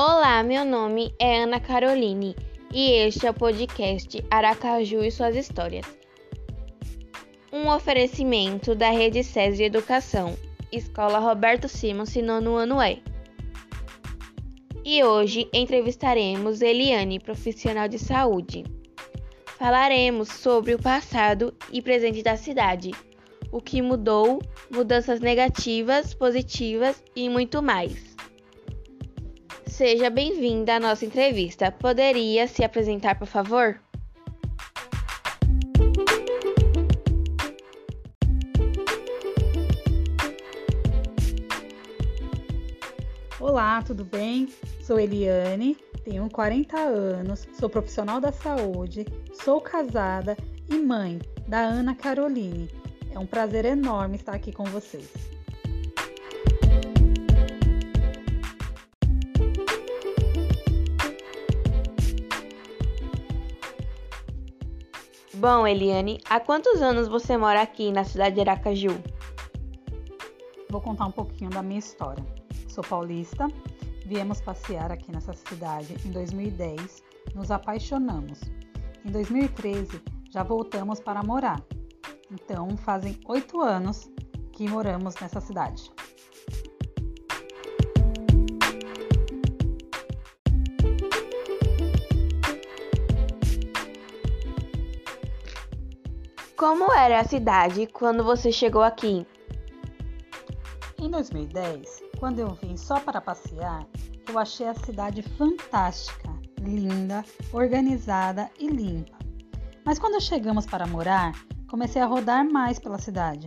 Olá, meu nome é Ana Caroline e este é o podcast Aracaju e suas histórias. Um oferecimento da Rede SES de Educação, Escola Roberto Simons, nono ano E. E hoje entrevistaremos Eliane, profissional de saúde. Falaremos sobre o passado e presente da cidade, o que mudou, mudanças negativas, positivas e muito mais. Seja bem-vinda à nossa entrevista. Poderia se apresentar, por favor? Olá, tudo bem? Sou Eliane, tenho 40 anos, sou profissional da saúde, sou casada e mãe da Ana Caroline. É um prazer enorme estar aqui com vocês. Bom, Eliane, há quantos anos você mora aqui na cidade de Aracaju? Vou contar um pouquinho da minha história. Sou paulista, viemos passear aqui nessa cidade em 2010, nos apaixonamos. Em 2013 já voltamos para morar. Então fazem oito anos que moramos nessa cidade. Como era a cidade quando você chegou aqui? Em 2010, quando eu vim só para passear, eu achei a cidade fantástica, linda, organizada e limpa. Mas quando chegamos para morar, comecei a rodar mais pela cidade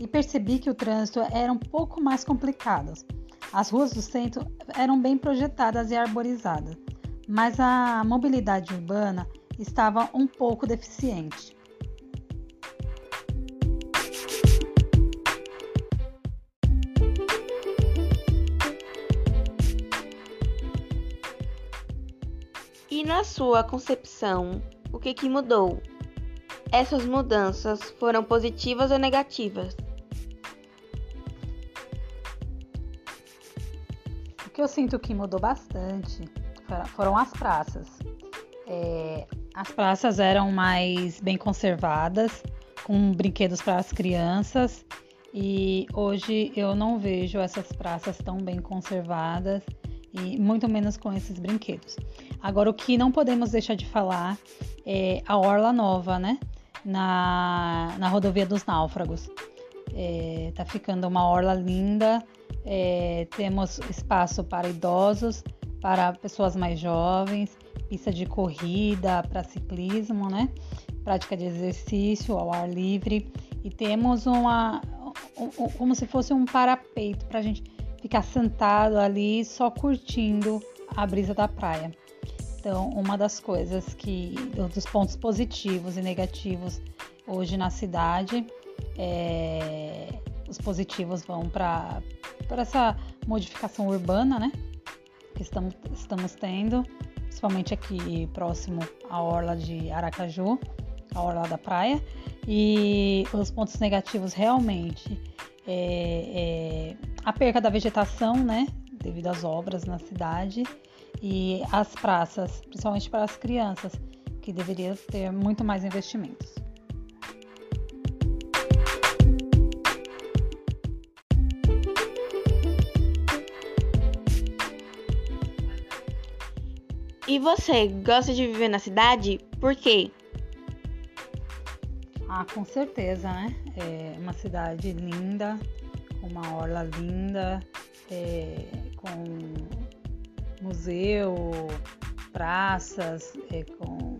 e percebi que o trânsito era um pouco mais complicado. As ruas do centro eram bem projetadas e arborizadas, mas a mobilidade urbana estava um pouco deficiente. Na sua concepção, o que, que mudou? Essas mudanças foram positivas ou negativas? O que eu sinto que mudou bastante foram as praças. É, as praças eram mais bem conservadas, com brinquedos para as crianças, e hoje eu não vejo essas praças tão bem conservadas e muito menos com esses brinquedos. Agora, o que não podemos deixar de falar é a Orla Nova, né? Na, na rodovia dos Náufragos. É, tá ficando uma orla linda, é, temos espaço para idosos, para pessoas mais jovens, pista de corrida, para ciclismo, né? Prática de exercício ao ar livre e temos uma um, como se fosse um parapeito para a gente ficar sentado ali só curtindo a brisa da praia. Então, uma das coisas que, dos pontos positivos e negativos hoje na cidade, é, os positivos vão para essa modificação urbana, né? Que estamos, estamos tendo, principalmente aqui próximo à orla de Aracaju, a orla da praia. E os pontos negativos realmente é, é a perca da vegetação, né? Devido às obras na cidade e as praças, principalmente para as crianças, que deveriam ter muito mais investimentos. E você gosta de viver na cidade? Por quê? Ah, com certeza, né? É uma cidade linda, com uma orla linda, é, com museu, praças, é, com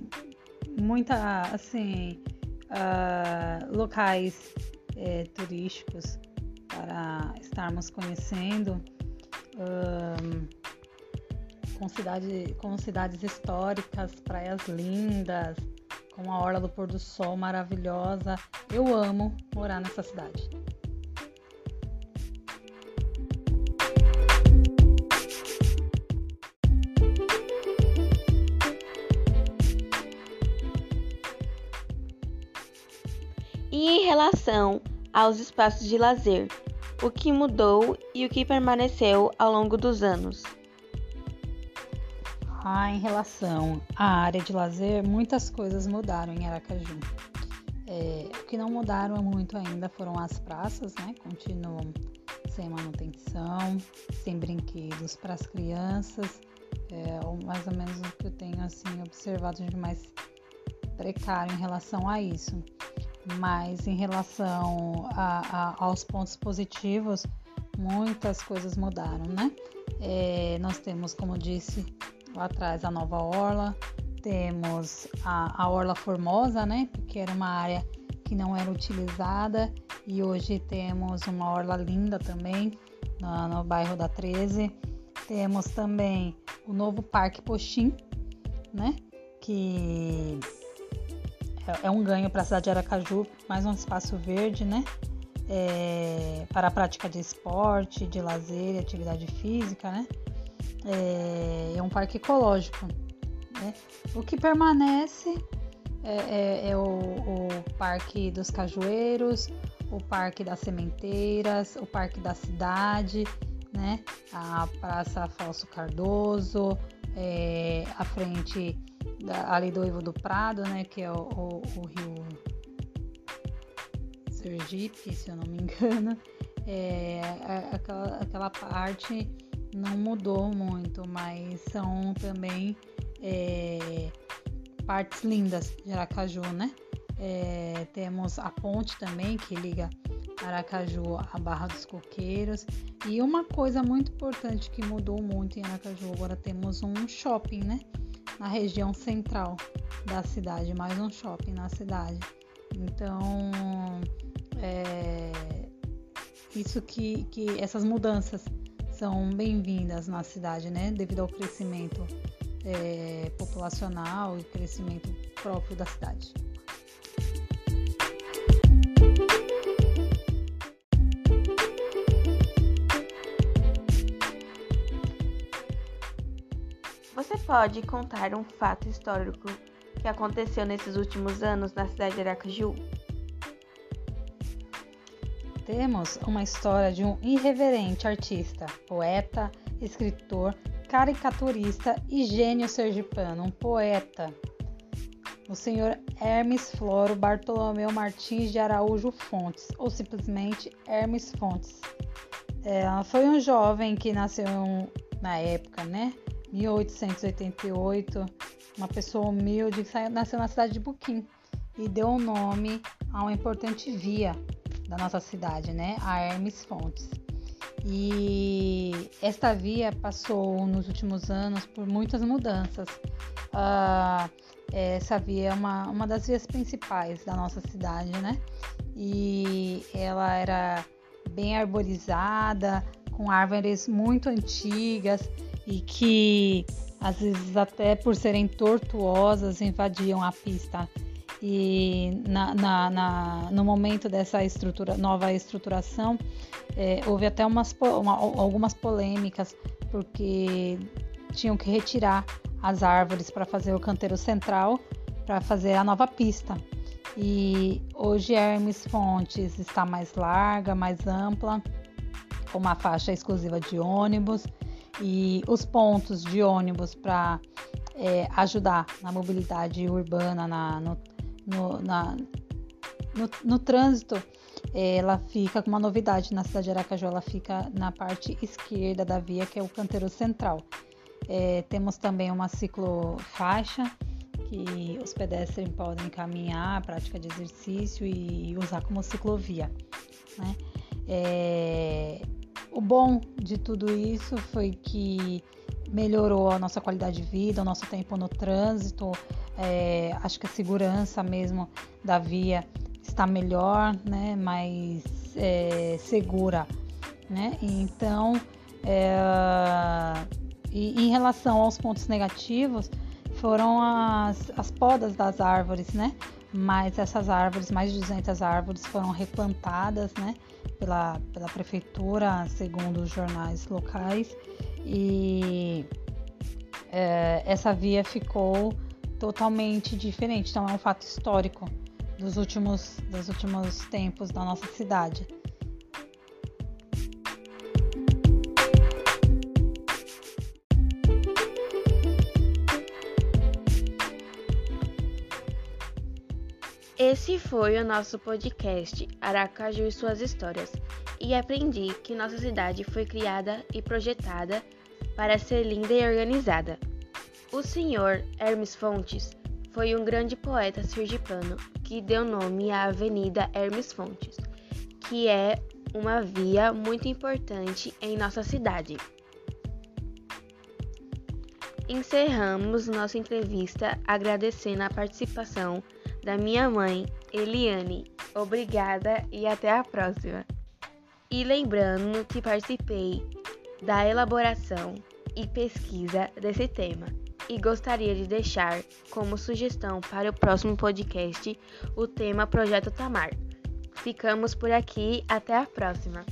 muita, assim, uh, locais é, turísticos para estarmos conhecendo. Um, com, cidade, com cidades históricas, praias lindas, com a orla do pôr do sol maravilhosa. Eu amo morar nessa cidade. E em relação aos espaços de lazer, o que mudou e o que permaneceu ao longo dos anos? ah, em relação à área de lazer, muitas coisas mudaram em Aracaju. É, o que não mudaram muito ainda foram as praças, né? Continuam sem manutenção, sem brinquedos para as crianças, é, ou mais ou menos o que eu tenho assim observado de mais precário em relação a isso. Mas em relação a, a, aos pontos positivos, muitas coisas mudaram, né? É, nós temos, como disse lá atrás, a nova orla, temos a, a orla formosa, né? Que era uma área que não era utilizada e hoje temos uma orla linda também no, no bairro da 13. Temos também o novo Parque Poxim, né? Que é, é um ganho para a cidade de Aracaju, mais um espaço verde, né? É, para a prática de esporte, de lazer e atividade física, né? É, é um parque ecológico. Né? O que permanece é, é, é o, o, Parque dos Cajueiros, o Parque das Sementeiras, o Parque da Cidade, né? a Praça Falso Cardoso, é, a frente da, ali do Ivo do Prado, né? que é o, o, o rio Sergipe, se eu não me engano. É, aquela, aquela parte não mudou muito, mas são também é, partes lindas de Aracaju, né? É, temos a ponte também que liga Aracaju à Barra dos Coqueiros. E uma coisa muito importante que mudou muito em Aracaju, agora temos um shopping, né? Na região central da cidade, mais um shopping na cidade. Então, é, isso que, que essas mudanças são bem-vindas na cidade, né? Devido ao crescimento é, populacional e crescimento próprio da cidade. Você pode contar um fato histórico que aconteceu nesses últimos anos na cidade de Aracaju? Temos uma história de um irreverente artista, poeta, escritor, caricaturista e gênio sergipano, um poeta. O senhor Hermes Floro Bartolomeu Martins de Araújo Fontes, ou simplesmente Hermes Fontes. É, foi um jovem que nasceu na época, né? 1888, uma pessoa humilde que nasceu na cidade de Buquim e deu o nome a uma importante via da nossa cidade, né? A Hermes Fontes. E esta via passou nos últimos anos por muitas mudanças. Uh, essa via é uma, uma das vias principais da nossa cidade, né? E ela era bem arborizada, com árvores muito antigas e que às vezes até por serem tortuosas invadiam a pista. E na, na, na, no momento dessa estrutura, nova estruturação é, houve até umas, uma, algumas polêmicas porque tinham que retirar as árvores para fazer o canteiro central para fazer a nova pista. E hoje Hermes Fontes está mais larga, mais ampla, com uma faixa exclusiva de ônibus e os pontos de ônibus para é, ajudar na mobilidade urbana, na, no, no, na, no, no trânsito, ela fica com uma novidade na cidade de Aracaju, ela fica na parte esquerda da via, que é o canteiro central. É, temos também uma ciclofaixa que os pedestres podem caminhar, prática de exercício e usar como ciclovia. Né? É, o bom de tudo isso foi que melhorou a nossa qualidade de vida, o nosso tempo no trânsito, é, acho que a segurança mesmo da via está melhor, né, mais é, segura, né? Então, é, e em relação aos pontos negativos, foram as, as podas das árvores, né? Mas essas árvores, mais de 200 árvores, foram replantadas, né? Pela, pela prefeitura, segundo os jornais locais, e é, essa via ficou totalmente diferente. Então é um fato histórico dos últimos, dos últimos tempos da nossa cidade. Esse foi o nosso podcast Aracaju e suas histórias. E aprendi que nossa cidade foi criada e projetada para ser linda e organizada. O senhor Hermes Fontes foi um grande poeta sergipano que deu nome à Avenida Hermes Fontes, que é uma via muito importante em nossa cidade. Encerramos nossa entrevista agradecendo a participação da minha mãe, Eliane. Obrigada e até a próxima. E lembrando que participei da elaboração e pesquisa desse tema e gostaria de deixar como sugestão para o próximo podcast o tema Projeto Tamar. Ficamos por aqui, até a próxima!